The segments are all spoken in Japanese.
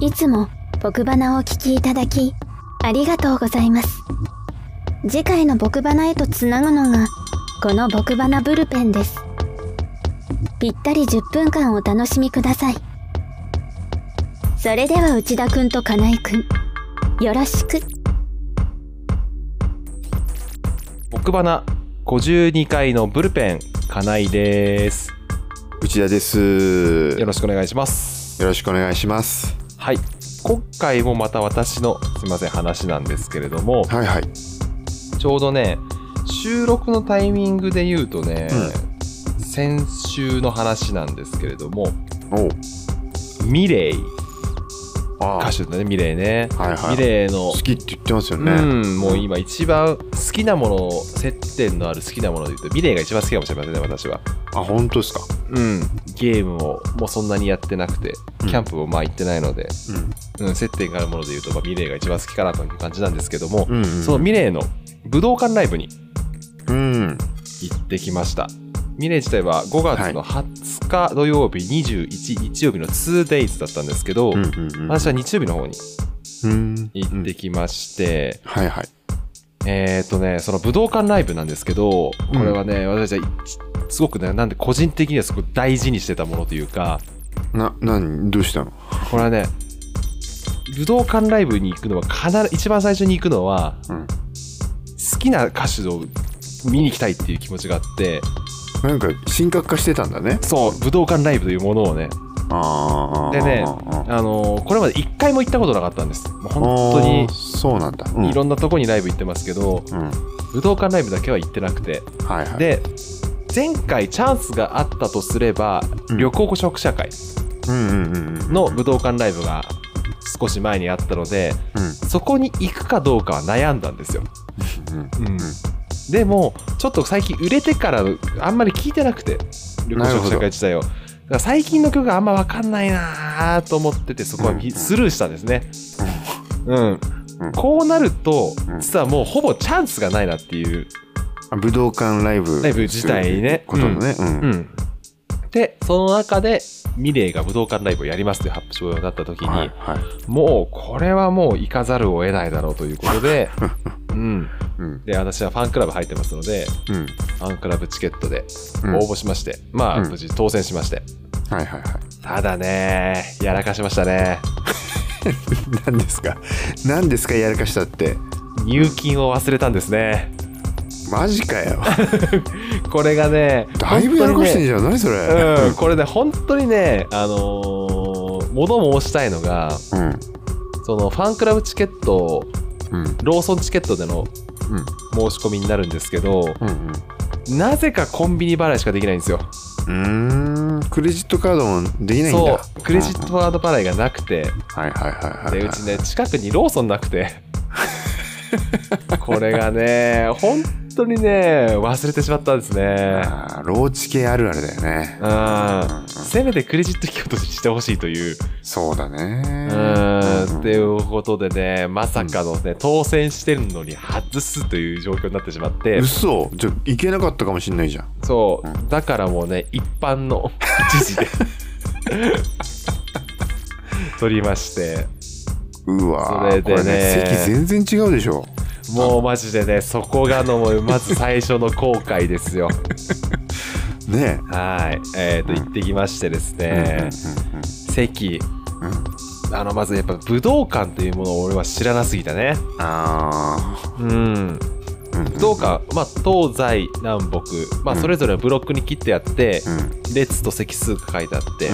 いつも僕花をお聞きいただき、ありがとうございます。次回の僕花へとつなぐのが、この僕花ブルペンです。ぴったり10分間お楽しみください。それでは内田くんと金井くん、よろしく。僕花52回のブルペン金井です内田です。よろしくお願いしますよろしくお願いします。はい。今回もまた私のすいません話なんですけれどもはいはい。ちょうどね収録のタイミングで言うとね、先週の話なんですけれどもミレイ。あ歌手だねミレイね、はいはい。ミレイの。好きって言ってますよね。うん、もう今一番好きなもの接点のある好きなもので言うとミレイが一番好きかもしれませんね私はあ、本当ですか？うんゲームをもうそんなにやってなくてうんキャンプもまあ行ってないので、うん。うん、接点があるもので言うと、まあ、ミレイが一番好きかなという感じなんですけども、うん、うん。そのミレイの武道館ライブにうん。行ってきましたミレイ自体は5月の20日土曜日、21日曜日の 2days だったんですけど、うん、うん、うん。私は日曜日の方にうん。行ってきまして、はいはい。えーっとね、その武道館ライブなんですけど、これはね、私はすごくね、なんで個人的にはすごく大事にしてたものというか、な、なに、どうしたの？これはね、武道館ライブに行くのは必ず、一番最初に行くのは、うん。好きな歌手を見に行きたいっていう気持ちがあって、なんか、神格化してたんだね。そう、武道館ライブというものをね。でねあのーこれまで一回も行ったことなかったんです。もう本当にそうなんだ。うん。いろんなとこにライブ行ってますけど、うん。武道館ライブだけは行ってなくて、はいはい。、で、前回チャンスがあったとすれば、うん旅行食社会。の武道館ライブが少し前にあったので、うん。そこに行くかどうかは悩んだんですよ。うん。うんでも、ちょっと最近売れてからあんまり聞いてなくて、旅行食社会自体を。最近の曲があんま分かんないなと思ってて、そこはスルーしたんですね。うん。うんこうなるとう、ん実はもうほぼチャンスがないなっていう。あ武道館ライブ。ライブ自体にねことのね。う。うんん。で、その中で、ミレイが武道館ライブをやりますという発表になった時に、はいはい。もうこれはもう行かざるを得ないだろうということで、うん。うん。で、私はファンクラブ入ってますので、うん。ファンクラブチケットでうん応募しまして、まあ、うん無事当選しまして。はいはいはい。ただね、やらかしましたね。何ですか？何ですか？やらかしたって。入金を忘れたんですね。マジかよ。これがね、だいぶやらかしてんじじゃん。何それ。うん、これね、本当にね、あのー、物申したいのが、うん。そのファンクラブチケット、うん。ローソンチケットでのうん。申し込みになるんですけど、うん。なぜかコンビニ払いしかできないんですよ。うん。クレジットカードもできないんだ。そう、クレジットカード払いがなくて、はいはいはいはい。で、うちね、近くにローソンなくて、これがね、本当にね、忘れてしまったんですね。あーローチ系あるあるだよね。うん。せめてクレジット機としてほしいという。そうだね。うん。っていうことでね、まさかのね、当選してるのに外すという状況になってしまって、嘘じゃあいけなかったかもしんないじゃん。そう。だからもうね、一般の 一時で 取りまして、うわーそれでねこれ席全然違うでしょ。もうマジでね、そこがの、もうまず最初の後悔ですよ。ねはい。えっ、と、行ってきましてですえ。ね、席、あの、まずやっぱ武道館というものを俺は知らなすぎたね。あうん。ーうん。武道館、まあ、東西南北、まあ、うん。それぞれブロックに切ってあって、うん。列と席数が書いてあって、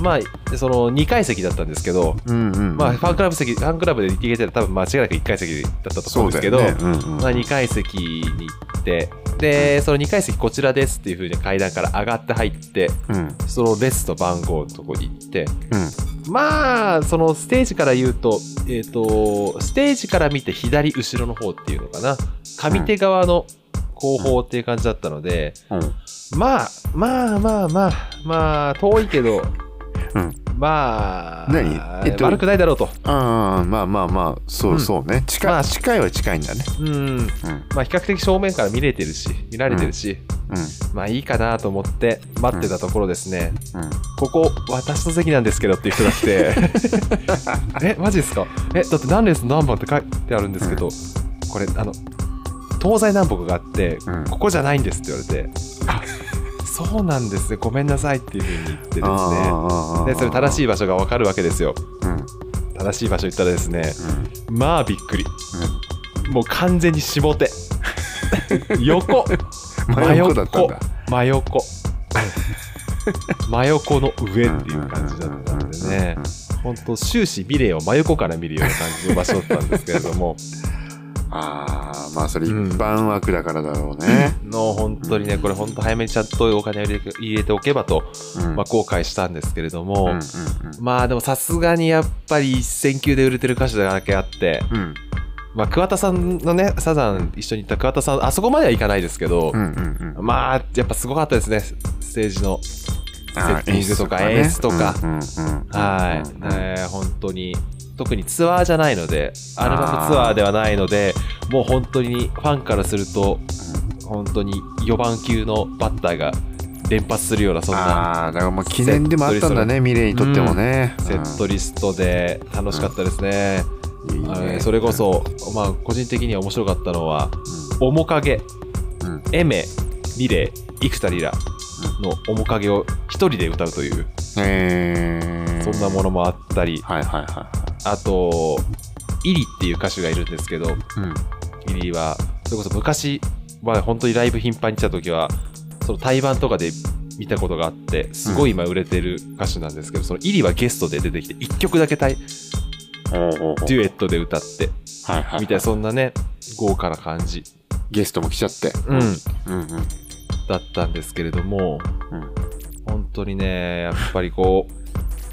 まあ、その2階席だったんですけど、まあ、ファンクラブ席、ファンクラブで行けてたら多分間違いなく1階席だったと思うんですけど、ね。うんうんまあ、2階席に行って、で、その2階席こちらですっていう風に階段から上がって入って、うん。その列の番号のとこに行って、うんまあ、そのステージから言うと、えっ、と、ステージから見て左後ろの方っていうのかな。上手側の後方っていう感じだったので、うん。まあ、まあまあまあ、まあ、遠いけど、うんまあ、何？えっと悪くないだろうと。ああまあまあまあそううん。そうね。近まあい近いは近いんだね。うん。うん。まあ、比較的正面から見れてるし、見られてるし、まあいいかなと思って待ってたところですね、うん。うん。ここ私の席なんですけどっていう人が来て えマジですか？えだって何列何番って書いてあるんですけど、これあの東西南北があって、うん。ここじゃないんですって言われてあそうなんですねごめんなさいっていうふうに言ってですね。あでそれ正しいい場所が分かるわけですよ。うん。うん正しい場所行ったらですねまあびっくり。もう完全に下手 横。真横だったんだ。真横。真横。の上っていう感じだったんでね。本当終始美麗を真横から見るような感じの場所だったんですけれどもああまあそれ一般枠だからだろうね、の本当にねこれ本当早めにちゃんとお金を入れておけばと、うん。まあ、後悔したんですけれども、うんうんまあでもさすがにやっぱり1000球で売れてる歌手だけあって、うん。うんまあ、桑田さんのねサザン一緒に行った桑田さんあそこまではいかないですけど、うんうんうん。まあやっぱすごかったですねステージのセッティングとかね。演出とか、うんうんうんはい、うん。うんえー本当に特にツアーじゃないのでアルバムツアーではないのでもう本当にファンからすると本当に4番級のバッターが連発するようなそんなああだからもう記念でもあったんだねミレイにとってもね、セットリストで楽しかったですね。うん。い。いねあのね。それこそ、まあ、個人的には面白かったのは「面影」うん。うん「エメ」「ミレイ」「幾田リラ」の面影を一人で歌うという。えー、そんなものもあったり。はいはいはあとイリっていう歌手がいるんですけどいはいイリはそれこそ昔は本当にライブ頻繁に来た時はその対バンとかで見たことがあってすごい今売れてる歌手なんですけど、そのイリはゲストで出てきて1曲だけ対デュエットで歌ってはいはい。みたいなそんなね豪華な感じ、ゲストも来ちゃって。うん、うんうん。だったんですけれどもうん。本当にねやっぱりこう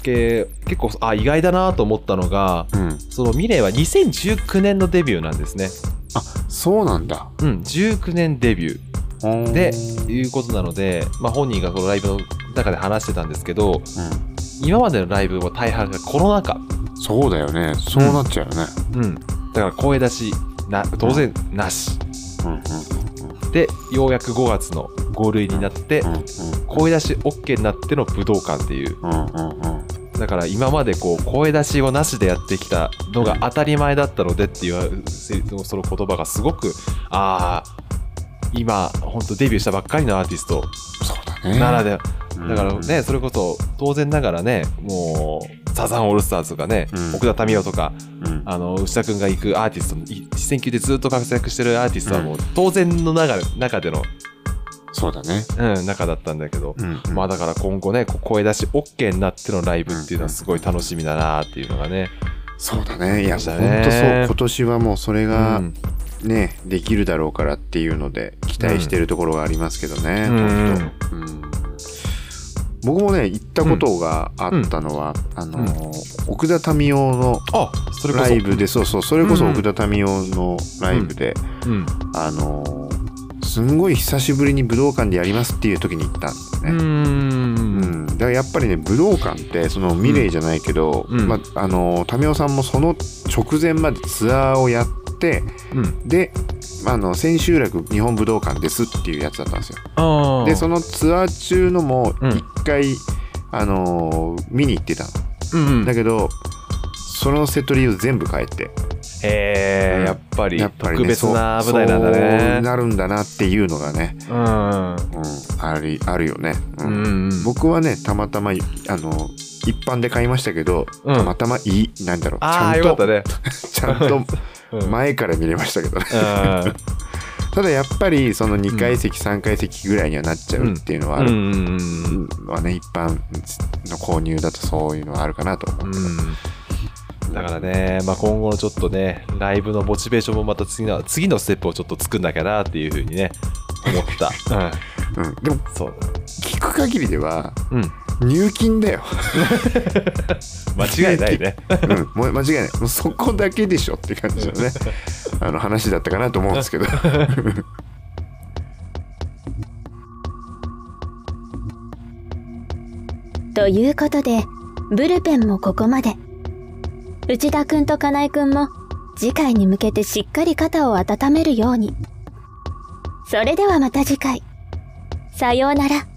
け結構あ意外だなと思ったのがうん。そのミレイは2019年のデビューなんですね。あそうなんだ。うん19年デビューでいうことなので、まあ、本人がこのライブの中で話してたんですけどうん。今までのライブは大半がコロナ禍、そうだよね。そうなっちゃうよね。うん、だから声出しな当然なし。うんうんでようやく5月の5類になってうんうん。声出し OK になっての武道館っていう。うんうんうんだから今までこう声出しをなしでやってきたのが当たり前だったのでっていうせその言葉がすごくああ今本当デビューしたばっかりのアーティストならでは。うん。だからね、それこそ当然ながらねもうサザンオールスターズとかね、うん。奥田民生とかうん。あの牛田君が行くアーティスト一線級でずっと活躍してるアーティストはもう当然の中中での、そうだね。うん、中だったんだけど、うんうん。まあだから今後ね声出し OK になってのライブっていうのはすごい楽しみだなっていうのがね、そうだね。いや本当そう今年はもうそれうがん。ねできるだろうからっていうので期待してるところがありますけどねうん。僕もね行ったことがあったのはあの奥田民生のライブでそうそうそれこそ奥田民生のライブでうん。あのすんごい久しぶりに武道館でやりますっていう時に行ったんですね。うん。ん、だからやっぱりね武道館ってそのミレイじゃないけど、うん。まあ、あの民生さんもその直前までツアーをやってうん。であの千秋楽日本武道館ですっていうやつだったんですよ。でそのツアー中のもうん。一回、あの見に行ってた。の。うんうん。だけどそのセットリーを全部変えて。へえやっぱりやっぱり、ね、特別な舞台なんだそうそうねなるんだなっていうのがね、うん。うん、ありあるよね。うん。うんうん。僕はねたまたまあの一般で買いましたけど、うん。たまたまいいなんだろうちあゃんとね。ちゃんとうん。前から見れましたけどね。うん。ただやっぱりその2階席、3階席ぐらいにはなっちゃうっていうのはある、うん。うんうんのはね一般の購入だとそういうのはあるかなと思う、うんだからね、まあ、今後のちょっとねライブのモチベーションもまた次の次のステップをちょっと作んなきゃなっていうふうにね思った、うん、でもうん、そう。聞く限りではうん。入金だよ、間違いないね。うん、もう間違いない。もうそこだけでしょって感じのね。あの話だったかなと思うんですけど。ということで、ブルペンもここまで。内田くんと金井くんも次回に向けてしっかり肩を温めるように。それではまた次回。さようなら。